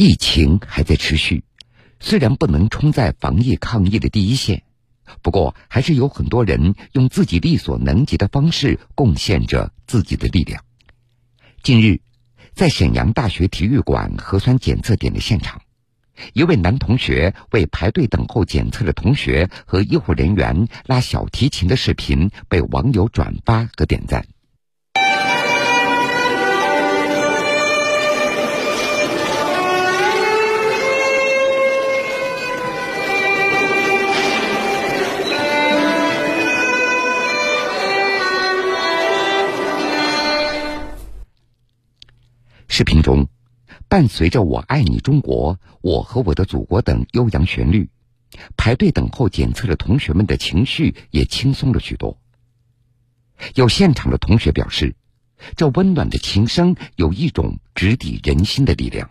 疫情还在持续，虽然不能冲在防疫抗疫的第一线，不过还是有很多人用自己力所能及的方式贡献着自己的力量。近日，在沈阳大学体育馆核酸检测点的现场，一位男同学为排队等候检测的同学和医护人员拉小提琴的视频被网友转发和点赞。视频中，伴随着“我爱你中国”“我和我的祖国”等悠扬旋律，排队等候检测的同学们的情绪也轻松了许多。有现场的同学表示，这温暖的琴声有一种直抵人心的力量。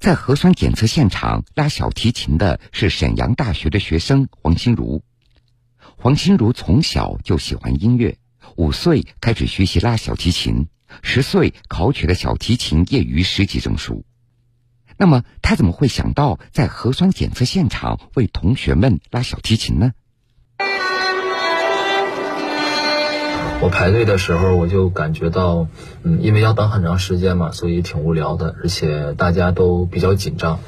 在核酸检测现场拉小提琴的是沈阳大学的学生黄心如。黄心如从小就喜欢音乐，五岁开始学习拉小提琴。十岁考取了小提琴业余十级证书，那么他怎么会想到在核酸检测现场为同学们拉小提琴呢？我排队的时候，我就感觉到，嗯，因为要等很长时间嘛，所以挺无聊的，而且大家都比较紧张。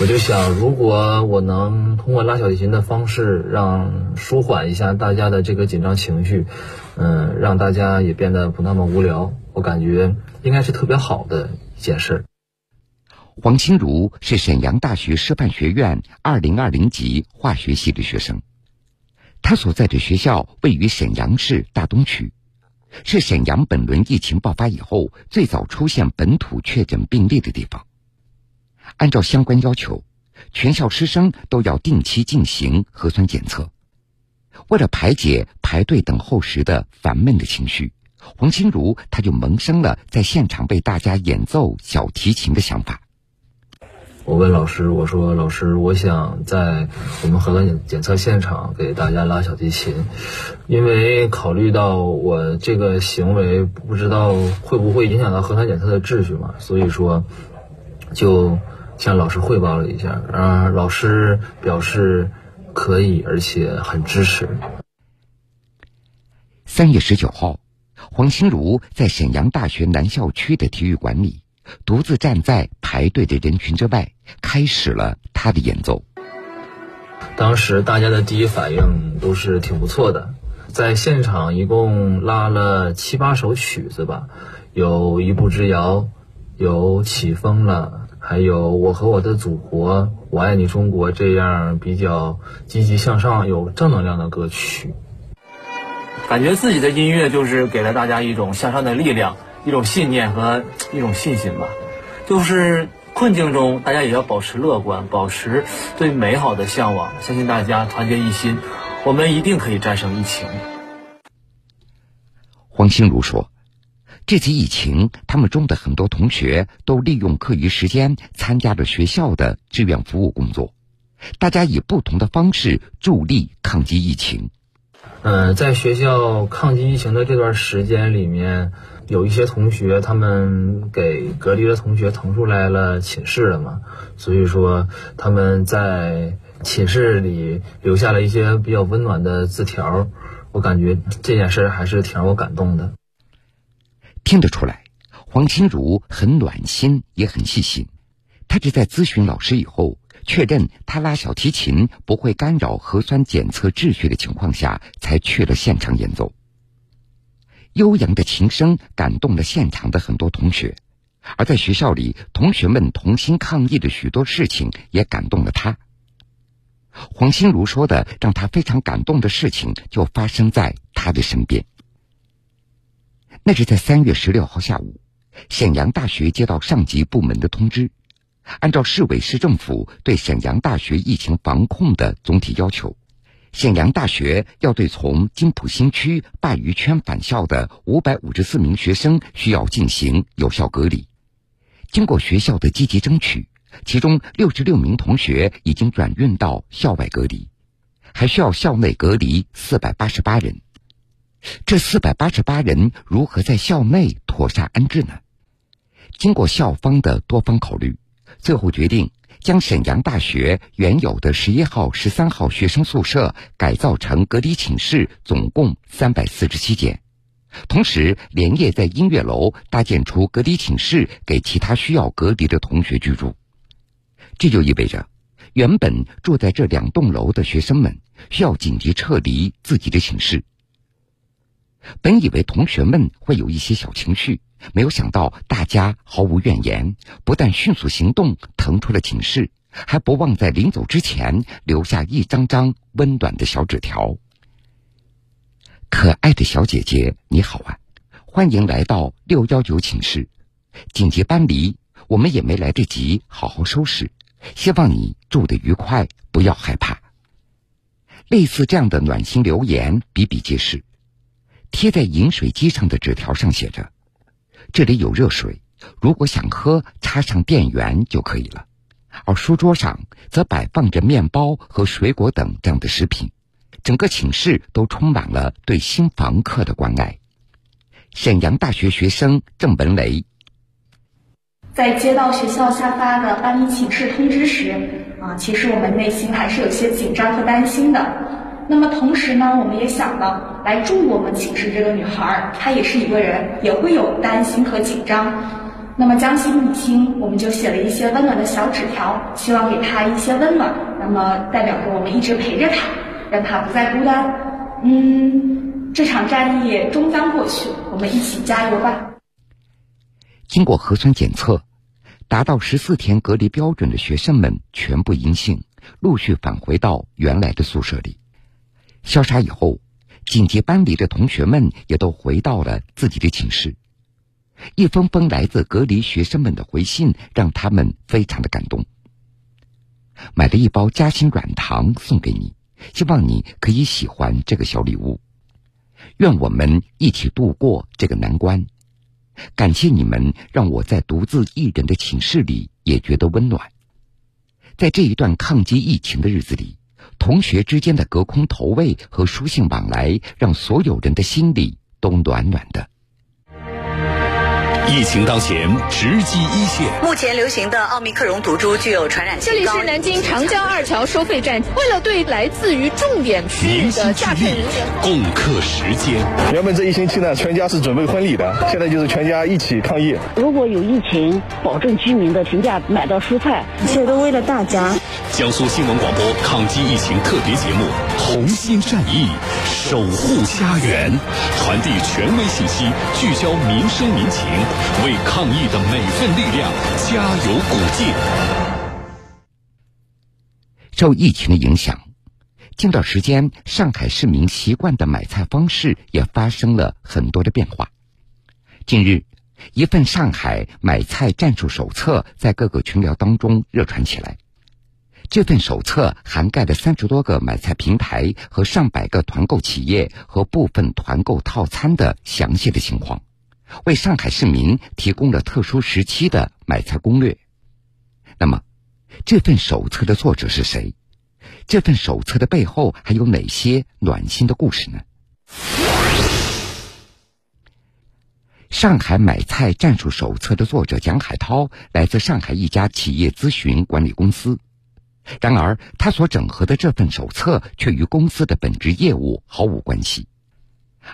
我就想，如果我能通过拉小提琴的方式，让舒缓一下大家的这个紧张情绪，嗯，让大家也变得不那么无聊，我感觉应该是特别好的一件事。黄清如是沈阳大学师范学院二零二零级化学系的学生，他所在的学校位于沈阳市大东区。是沈阳本轮疫情爆发以后最早出现本土确诊病例的地方。按照相关要求，全校师生都要定期进行核酸检测。为了排解排队等候时的烦闷的情绪，黄心如他就萌生了在现场为大家演奏小提琴的想法。我问老师：“我说老师，我想在我们核酸检检测现场给大家拉小提琴，因为考虑到我这个行为不知道会不会影响到核酸检测的秩序嘛，所以说就向老师汇报了一下。啊，老师表示可以，而且很支持。”三月十九号，黄心如在沈阳大学南校区的体育馆里。独自站在排队的人群之外，开始了他的演奏。当时大家的第一反应都是挺不错的，在现场一共拉了七八首曲子吧，有一步之遥，有起风了，还有我和我的祖国，我爱你中国这样比较积极向上、有正能量的歌曲。感觉自己的音乐就是给了大家一种向上的力量。一种信念和一种信心吧，就是困境中，大家也要保持乐观，保持对美好的向往。相信大家团结一心，我们一定可以战胜疫情。黄心如说：“这次疫情，他们中的很多同学都利用课余时间参加了学校的志愿服务工作，大家以不同的方式助力抗击疫情。”嗯，在学校抗击疫情的这段时间里面。有一些同学，他们给隔离的同学腾出来了寝室了嘛，所以说他们在寝室里留下了一些比较温暖的字条，我感觉这件事还是挺让我感动的。听得出来，黄清如很暖心，也很细心。他只在咨询老师以后，确认他拉小提琴不会干扰核酸检测秩序的情况下，才去了现场演奏。悠扬的琴声感动了现场的很多同学，而在学校里，同学们同心抗疫的许多事情也感动了他。黄心如说的让他非常感动的事情，就发生在他的身边。那是在三月十六号下午，沈阳大学接到上级部门的通知，按照市委市政府对沈阳大学疫情防控的总体要求。沈阳大学要对从金浦新区鲅鱼圈返校的五百五十四名学生需要进行有效隔离。经过学校的积极争取，其中六十六名同学已经转运到校外隔离，还需要校内隔离四百八十八人。这四百八十八人如何在校内妥善安置呢？经过校方的多方考虑，最后决定将沈阳大学原有的十一号、十三号学生宿舍改造成隔离寝室，总共三百四十七间。同时，连夜在音乐楼搭建出隔离寝室，给其他需要隔离的同学居住。这就意味着，原本住在这两栋楼的学生们需要紧急撤离自己的寝室。本以为同学们会有一些小情绪，没有想到大家毫无怨言，不但迅速行动腾出了寝室，还不忘在临走之前留下一张张温暖的小纸条。可爱的小姐姐，你好啊！欢迎来到六幺九寝室。紧急搬离，我们也没来得及好好收拾。希望你住得愉快，不要害怕。类似这样的暖心留言比比皆是。贴在饮水机上的纸条上写着：“这里有热水，如果想喝，插上电源就可以了。”而书桌上则摆放着面包和水果等这样的食品。整个寝室都充满了对新房客的关爱。沈阳大学学生郑文雷在接到学校下发的搬离寝室通知时，啊，其实我们内心还是有些紧张和担心的。那么同时呢，我们也想到，来住我们寝室这个女孩，她也是一个人，也会有担心和紧张。那么将心比心，我们就写了一些温暖的小纸条，希望给她一些温暖。那么代表着我们一直陪着她。让她不再孤单。嗯，这场战役终将过去，我们一起加油吧。经过核酸检测，达到十四天隔离标准的学生们全部阴性，陆续返回到原来的宿舍里。消杀以后，紧急搬离的同学们也都回到了自己的寝室。一封封来自隔离学生们的回信，让他们非常的感动。买了一包夹心软糖送给你。希望你可以喜欢这个小礼物，愿我们一起度过这个难关。感谢你们，让我在独自一人的寝室里也觉得温暖。在这一段抗击疫情的日子里，同学之间的隔空投喂和书信往来，让所有人的心里都暖暖的。疫情当前，直击一线。目前流行的奥密克戎毒株具有传染性。这里是南京长江二桥收费站，为了对来自于重点区域的驾驶人员共克时间。原本这一星期呢，全家是准备婚礼的，现在就是全家一起抗疫。如果有疫情，保证居民的平价买到蔬菜，一切都为了大家。江苏新闻广播抗击疫情特别节目《同心战役，守护家园》，传递权威信息，聚焦民生民情。为抗疫的每份力量加油鼓劲。受疫情的影响，近段时间上海市民习惯的买菜方式也发生了很多的变化。近日，一份上海买菜战术手册在各个群聊当中热传起来。这份手册涵盖了三十多个买菜平台和上百个团购企业和部分团购套餐的详细的情况。为上海市民提供了特殊时期的买菜攻略。那么，这份手册的作者是谁？这份手册的背后还有哪些暖心的故事呢？上海买菜战术手册的作者蒋海涛来自上海一家企业咨询管理公司，然而他所整合的这份手册却与公司的本职业务毫无关系。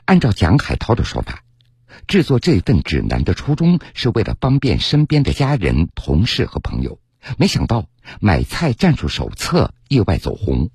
按照蒋海涛的说法。制作这份指南的初衷是为了方便身边的家人、同事和朋友，没想到买菜战术手册意外走红。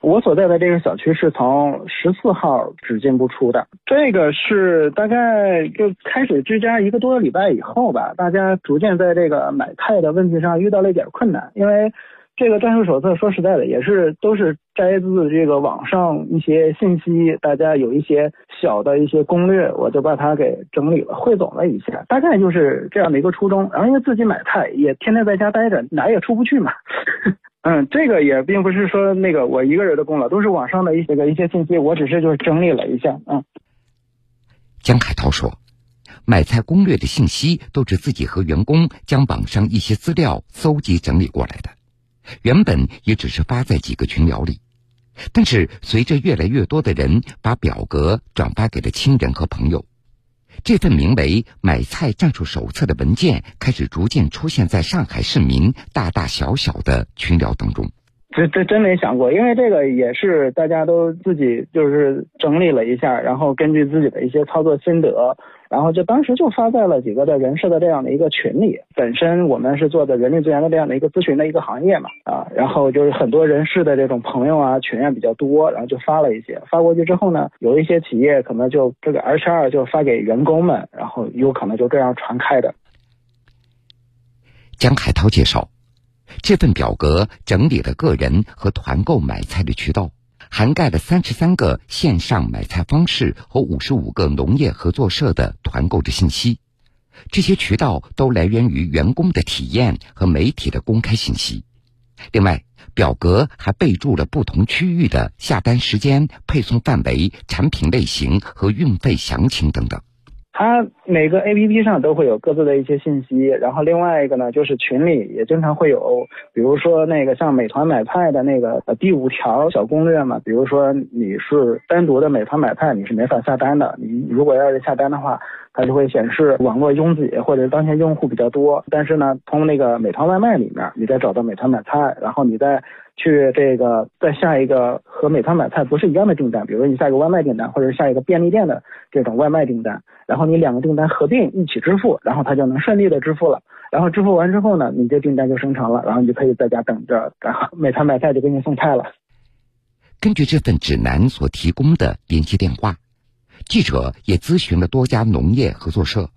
我所在的这个小区是从十四号只进不出的，这个是大概就开始居家一个多礼拜以后吧，大家逐渐在这个买菜的问题上遇到了一点困难，因为。这个战术手册说实在的，也是都是摘自这个网上一些信息，大家有一些小的一些攻略，我就把它给整理了，汇总了一下，大概就是这样的一个初衷。然后因为自己买菜也天天在家待着，哪也出不去嘛。嗯，这个也并不是说那个我一个人的功劳，都是网上的一些个一些信息，我只是就是整理了一下。嗯，江海涛说，买菜攻略的信息都是自己和员工将网上一些资料搜集整理过来的。原本也只是发在几个群聊里，但是随着越来越多的人把表格转发给了亲人和朋友，这份名为《买菜战术手册》的文件开始逐渐出现在上海市民大大小小的群聊当中。这这真没想过，因为这个也是大家都自己就是整理了一下，然后根据自己的一些操作心得，然后就当时就发在了几个的人事的这样的一个群里。本身我们是做的人力资源的这样的一个咨询的一个行业嘛，啊，然后就是很多人事的这种朋友啊群啊比较多，然后就发了一些，发过去之后呢，有一些企业可能就这个 HR 就发给员工们，然后有可能就这样传开的。江海涛介绍。这份表格整理了个人和团购买菜的渠道，涵盖了三十三个线上买菜方式和五十五个农业合作社的团购的信息。这些渠道都来源于员工的体验和媒体的公开信息。另外，表格还备注了不同区域的下单时间、配送范围、产品类型和运费详情等等。它每个 A P P 上都会有各自的一些信息，然后另外一个呢，就是群里也经常会有，比如说那个像美团买菜的那个第五条小攻略嘛，比如说你是单独的美团买菜，你是没法下单的，你如果要是下单的话，它就会显示网络拥挤或者当前用户比较多，但是呢，从那个美团外卖里面，你再找到美团买菜，然后你再去这个再下一个和美团买菜不是一样的订单，比如说你下一个外卖订单，或者下一个便利店的这种外卖订单，然后你两个订单合并一起支付，然后它就能顺利的支付了。然后支付完之后呢，你这订单就生成了，然后你就可以在家等着，然后美团买菜就给你送菜了。根据这份指南所提供的联系电话。记者也咨询了多家农业合作社，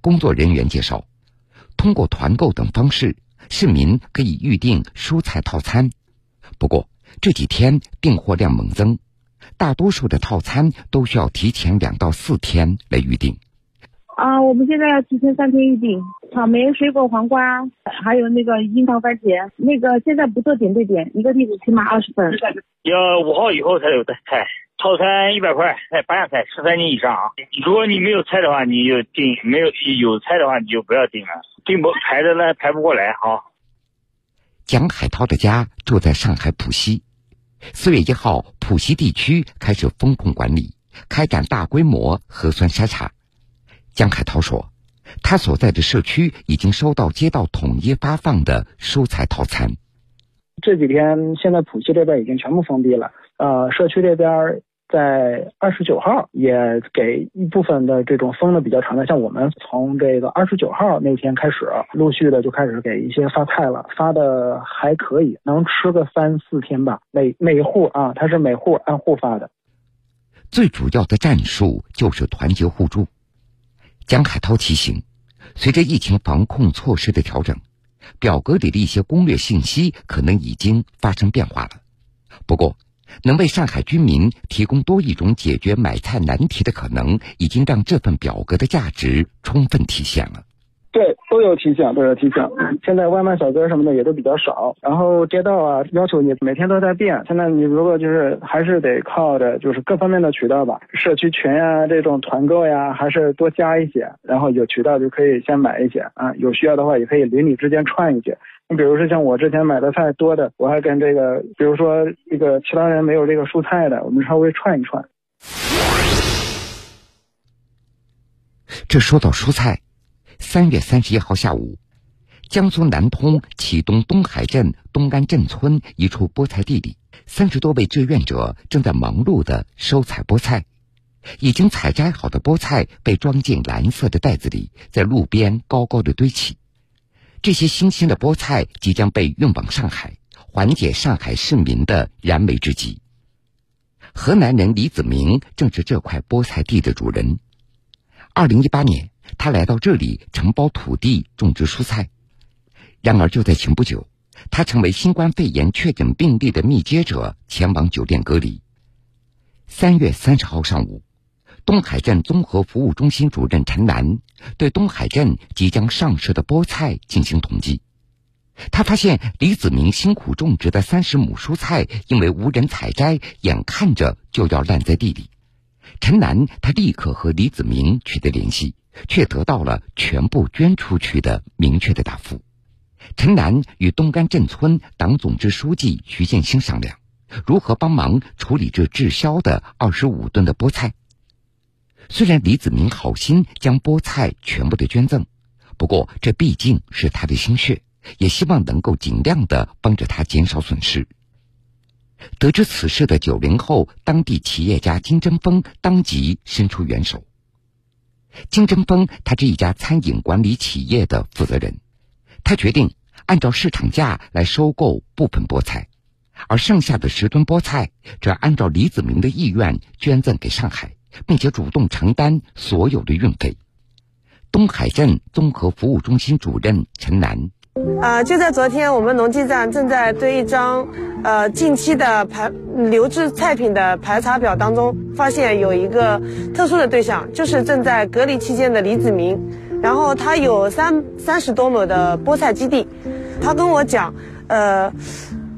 工作人员介绍，通过团购等方式，市民可以预订蔬菜套餐。不过这几天订货量猛增，大多数的套餐都需要提前两到四天来预订。啊，我们现在要提前三天预订，草莓、水果、黄瓜，还有那个樱桃、番茄，那个现在不做点对点，一个地址起码二十份。要五号以后才有的菜。套餐一百块，哎八样菜，十三斤以上啊！如果你没有菜的话，你就订；没有有菜的话，你就不要订了。订不排的呢，排不过来哈。蒋海涛的家住在上海浦西，四月一号，浦西地区开始封控管理，开展大规模核酸筛查。蒋海涛说，他所在的社区已经收到街道统一发放的蔬菜套餐。这几天，现在浦西这边已经全部封闭了。呃，社区这边在二十九号也给一部分的这种封的比较长的，像我们从这个二十九号那天开始，陆续的就开始给一些发菜了，发的还可以，能吃个三四天吧。每每户啊，他是每户按户发的。最主要的战术就是团结互助。江海涛提醒，随着疫情防控措施的调整，表格里的一些攻略信息可能已经发生变化了。不过，能为上海居民提供多一种解决买菜难题的可能，已经让这份表格的价值充分体现了。对，都有提醒，都有提醒。现在外卖小哥什么的也都比较少，然后街道啊要求你每天都在变。现在你如果就是还是得靠着就是各方面的渠道吧，社区群呀这种团购呀，还是多加一些，然后有渠道就可以先买一些啊，有需要的话也可以邻里之间串一些。你比如说像我之前买的菜多的，我还跟这个，比如说这个其他人没有这个蔬菜的，我们稍微串一串。这说到蔬菜，三月三十一号下午，江苏南通启东东海镇东干镇村一处菠菜地里，三十多位志愿者正在忙碌的收采菠菜。已经采摘好的菠菜被装进蓝色的袋子里，在路边高高的堆起。这些新鲜的菠菜即将被运往上海，缓解上海市民的燃眉之急。河南人李子明正是这块菠菜地的主人。二零一八年，他来到这里承包土地种植蔬菜。然而，就在前不久，他成为新冠肺炎确诊病例的密接者，前往酒店隔离。三月三十号上午。东海镇综合服务中心主任陈楠对东海镇即将上市的菠菜进行统计，他发现李子明辛苦种植的三十亩蔬菜因为无人采摘，眼看着就要烂在地里。陈楠他立刻和李子明取得联系，却得到了全部捐出去的明确的答复。陈楠与东干镇村党总支书记徐建新商量，如何帮忙处理这滞销的二十五吨的菠菜。虽然李子明好心将菠菜全部的捐赠，不过这毕竟是他的心血，也希望能够尽量的帮着他减少损失。得知此事的九零后当地企业家金针峰当即伸出援手。金针峰他是一家餐饮管理企业的负责人，他决定按照市场价来收购部分菠菜，而剩下的十吨菠菜则按照李子明的意愿捐赠给上海。并且主动承担所有的运费。东海镇综合服务中心主任陈楠，呃，就在昨天，我们农技站正在对一张呃近期的排留置菜品的排查表当中，发现有一个特殊的对象，就是正在隔离期间的李子明。然后他有三三十多亩的菠菜基地，他跟我讲，呃，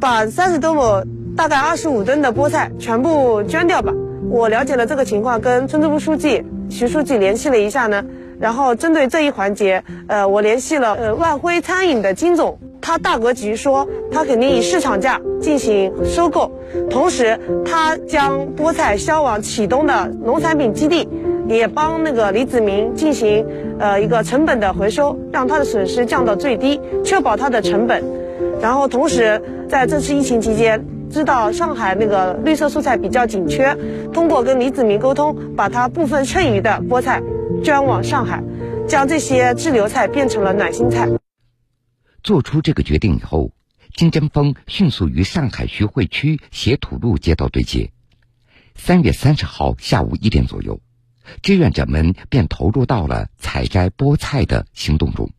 把三十多亩大概二十五吨的菠菜全部捐掉吧。我了解了这个情况，跟村支部书记徐书记联系了一下呢，然后针对这一环节，呃，我联系了呃万辉餐饮的金总，他大格局说他肯定以市场价进行收购，同时他将菠菜销往启东的农产品基地，也帮那个李子明进行呃一个成本的回收，让他的损失降到最低，确保他的成本，然后同时在这次疫情期间。知道上海那个绿色蔬菜比较紧缺，通过跟李子明沟通，把他部分剩余的菠菜捐往上海，将这些滞留菜变成了暖心菜。做出这个决定以后，金针峰迅速与上海徐汇区斜土路街道对接。三月三十号下午一点左右，志愿者们便投入到了采摘菠菜的行动中。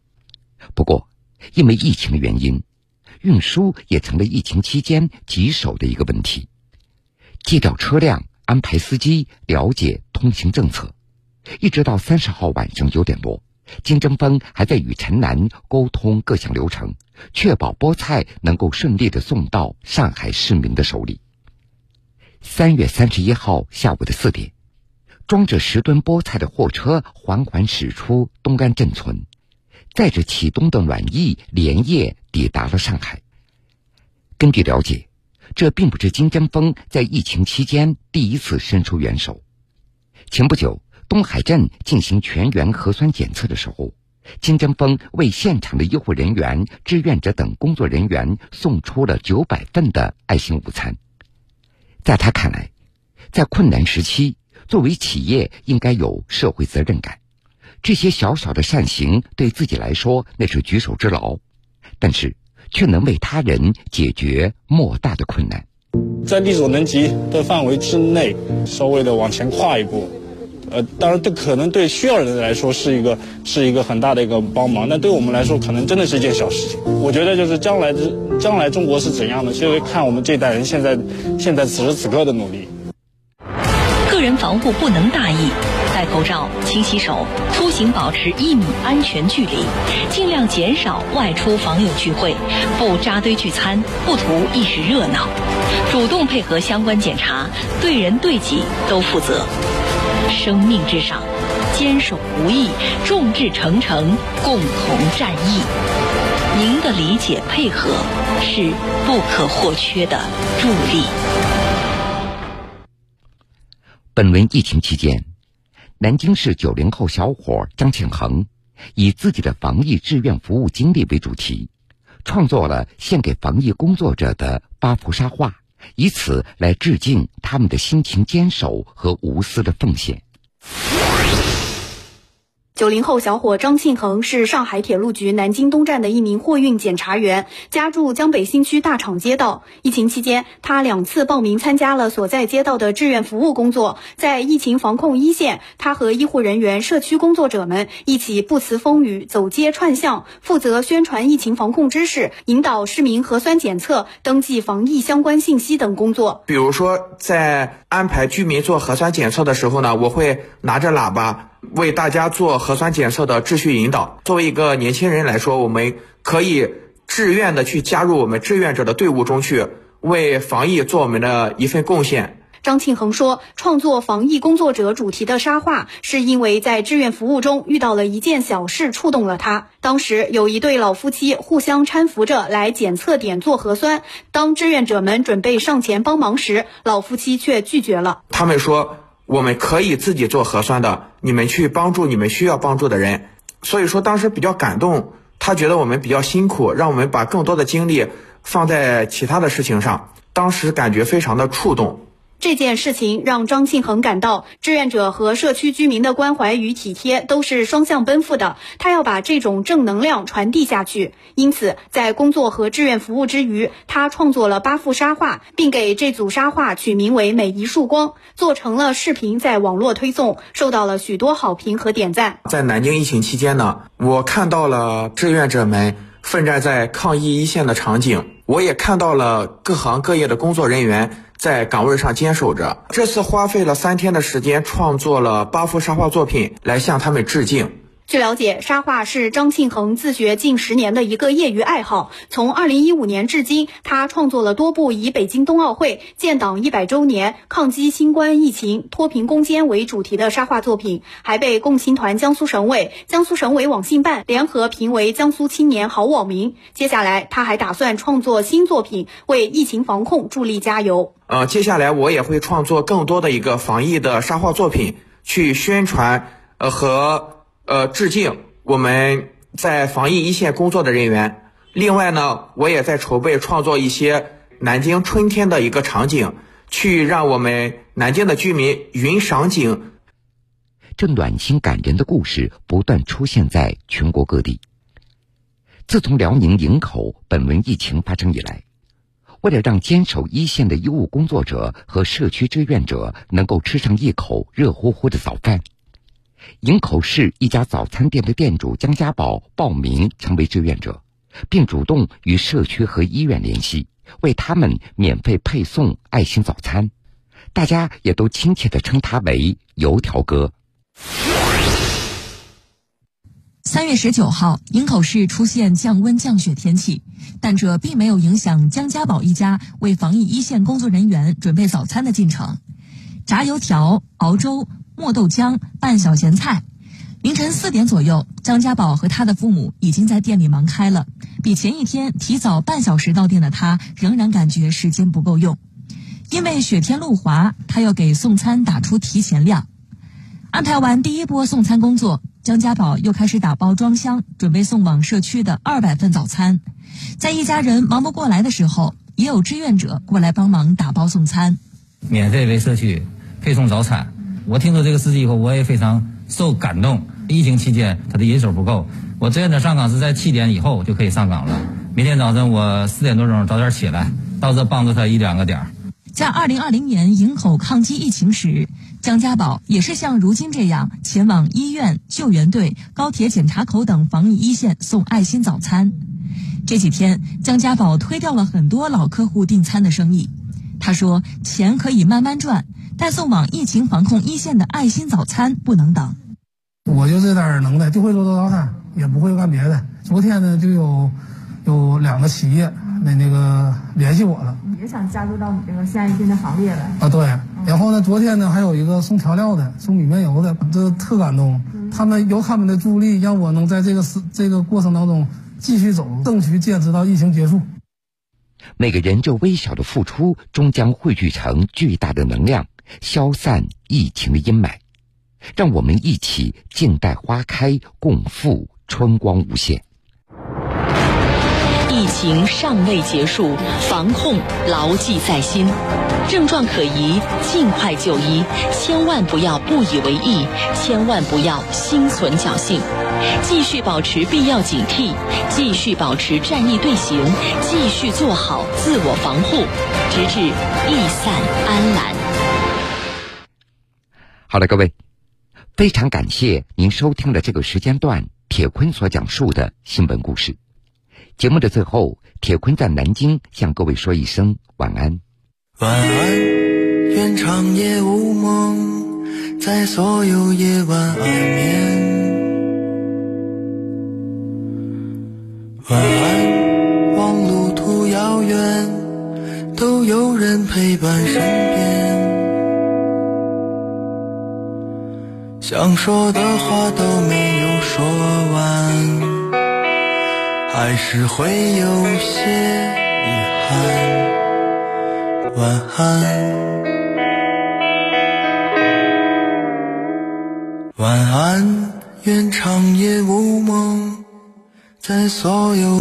不过，因为疫情的原因。运输也成了疫情期间棘手的一个问题，借调车辆、安排司机、了解通行政策，一直到三十号晚上九点多，金争峰还在与陈楠沟通各项流程，确保菠菜能够顺利的送到上海市民的手里。三月三十一号下午的四点，装着十吨菠菜的货车缓缓驶出东安镇村。载着启东的暖意连夜抵达了上海。根据了解，这并不是金针峰在疫情期间第一次伸出援手。前不久，东海镇进行全员核酸检测的时候，金针峰为现场的医护人员、志愿者等工作人员送出了九百份的爱心午餐。在他看来，在困难时期，作为企业应该有社会责任感。这些小小的善行对自己来说那是举手之劳，但是却能为他人解决莫大的困难。在力所能及的范围之内，稍微的往前跨一步，呃，当然这可能对需要人来说是一个是一个很大的一个帮忙，但对我们来说可能真的是一件小事情。我觉得就是将来之将来中国是怎样的，就会看我们这代人现在现在此时此刻的努力。个人防护不能大意。戴口罩、勤洗手、出行保持一米安全距离，尽量减少外出访友聚会，不扎堆聚餐，不图一时热闹，主动配合相关检查，对人对己都负责。生命至上，坚守不易，众志成城，共同战役。您的理解配合是不可或缺的助力。本轮疫情期间。南京市九零后小伙张庆恒，以自己的防疫志愿服务经历为主题，创作了献给防疫工作者的八幅沙画，以此来致敬他们的辛勤坚守和无私的奉献。九零后小伙张庆恒是上海铁路局南京东站的一名货运检查员，家住江北新区大厂街道。疫情期间，他两次报名参加了所在街道的志愿服务工作。在疫情防控一线，他和医护人员、社区工作者们一起不辞风雨，走街串巷，负责宣传疫情防控知识，引导市民核酸检测、登记防疫相关信息等工作。比如说，在安排居民做核酸检测的时候呢，我会拿着喇叭。为大家做核酸检测的秩序引导。作为一个年轻人来说，我们可以自愿的去加入我们志愿者的队伍中去，为防疫做我们的一份贡献。张庆恒说，创作防疫工作者主题的沙画，是因为在志愿服务中遇到了一件小事，触动了他。当时有一对老夫妻互相搀扶着来检测点做核酸，当志愿者们准备上前帮忙时，老夫妻却拒绝了。他们说。我们可以自己做核酸的，你们去帮助你们需要帮助的人。所以说当时比较感动，他觉得我们比较辛苦，让我们把更多的精力放在其他的事情上，当时感觉非常的触动。这件事情让张庆恒感到，志愿者和社区居民的关怀与体贴都是双向奔赴的。他要把这种正能量传递下去，因此在工作和志愿服务之余，他创作了八幅沙画，并给这组沙画取名为“每一束光”，做成了视频，在网络推送，受到了许多好评和点赞。在南京疫情期间呢，我看到了志愿者们奋战在抗疫一线的场景，我也看到了各行各业的工作人员。在岗位上坚守着。这次花费了三天的时间，创作了八幅沙画作品，来向他们致敬。据了解，沙画是张庆恒自学近十年的一个业余爱好。从二零一五年至今，他创作了多部以北京冬奥会、建党一百周年、抗击新冠疫情、脱贫攻坚为主题的沙画作品，还被共青团江苏省委、江苏省委网信办联合评为江苏青年好网民。接下来，他还打算创作新作品，为疫情防控助力加油。呃，接下来我也会创作更多的一个防疫的沙画作品，去宣传，呃和。呃，致敬我们在防疫一线工作的人员。另外呢，我也在筹备创作一些南京春天的一个场景，去让我们南京的居民云赏景。这暖心感人的故事不断出现在全国各地。自从辽宁营口本轮疫情发生以来，为了让坚守一线的医务工作者和社区志愿者能够吃上一口热乎乎的早饭。营口市一家早餐店的店主江家宝报名成为志愿者，并主动与社区和医院联系，为他们免费配送爱心早餐。大家也都亲切地称他为“油条哥”。三月十九号，营口市出现降温降雪天气，但这并没有影响江家宝一家为防疫一线工作人员准备早餐的进程。炸油条、熬粥。磨豆浆、拌小咸菜。凌晨四点左右，张家宝和他的父母已经在店里忙开了。比前一天提早半小时到店的他，仍然感觉时间不够用。因为雪天路滑，他要给送餐打出提前量。安排完第一波送餐工作，张家宝又开始打包装箱，准备送往社区的二百份早餐。在一家人忙不过来的时候，也有志愿者过来帮忙打包送餐，免费为社区配送早餐。我听说这个事迹以后，我也非常受感动。疫情期间，他的人手不够，我志愿者上岗是在七点以后就可以上岗了。明天早晨我四点多钟早点起来，到这帮助他一两个点儿。在二零二零年营口抗击疫情时，江家宝也是像如今这样前往医院、救援队、高铁检查口等防疫一线送爱心早餐。这几天，江家宝推掉了很多老客户订餐的生意。他说：“钱可以慢慢赚。”但送往疫情防控一线的爱心早餐不能等。我就这点能耐，就会做做早餐，也不会干别的。昨天呢，就有有两个企业那那个联系我了，也想加入到你这个献爱心的行列来。啊，对。然后呢，昨天呢，还有一个送调料的，送米面油的，这特感动。他们有他们的助力，让我能在这个是这个过程当中继续走，争取坚持到疫情结束。每个人这微小的付出，终将汇聚成巨大的能量。消散疫情的阴霾，让我们一起静待花开，共赴春光无限。疫情尚未结束，防控牢记在心。症状可疑，尽快就医，千万不要不以为意，千万不要心存侥幸，继续保持必要警惕，继续保持战役队形，继续做好自我防护，直至疫散安澜。好了，各位，非常感谢您收听了这个时间段铁坤所讲述的新闻故事。节目的最后，铁坤在南京向各位说一声晚安。晚安，愿长夜无梦，在所有夜晚安眠。晚安，望路途遥远，都有人陪伴身边。想说的话都没有说完，还是会有些遗憾。晚安。晚安，愿长夜无梦，在所有。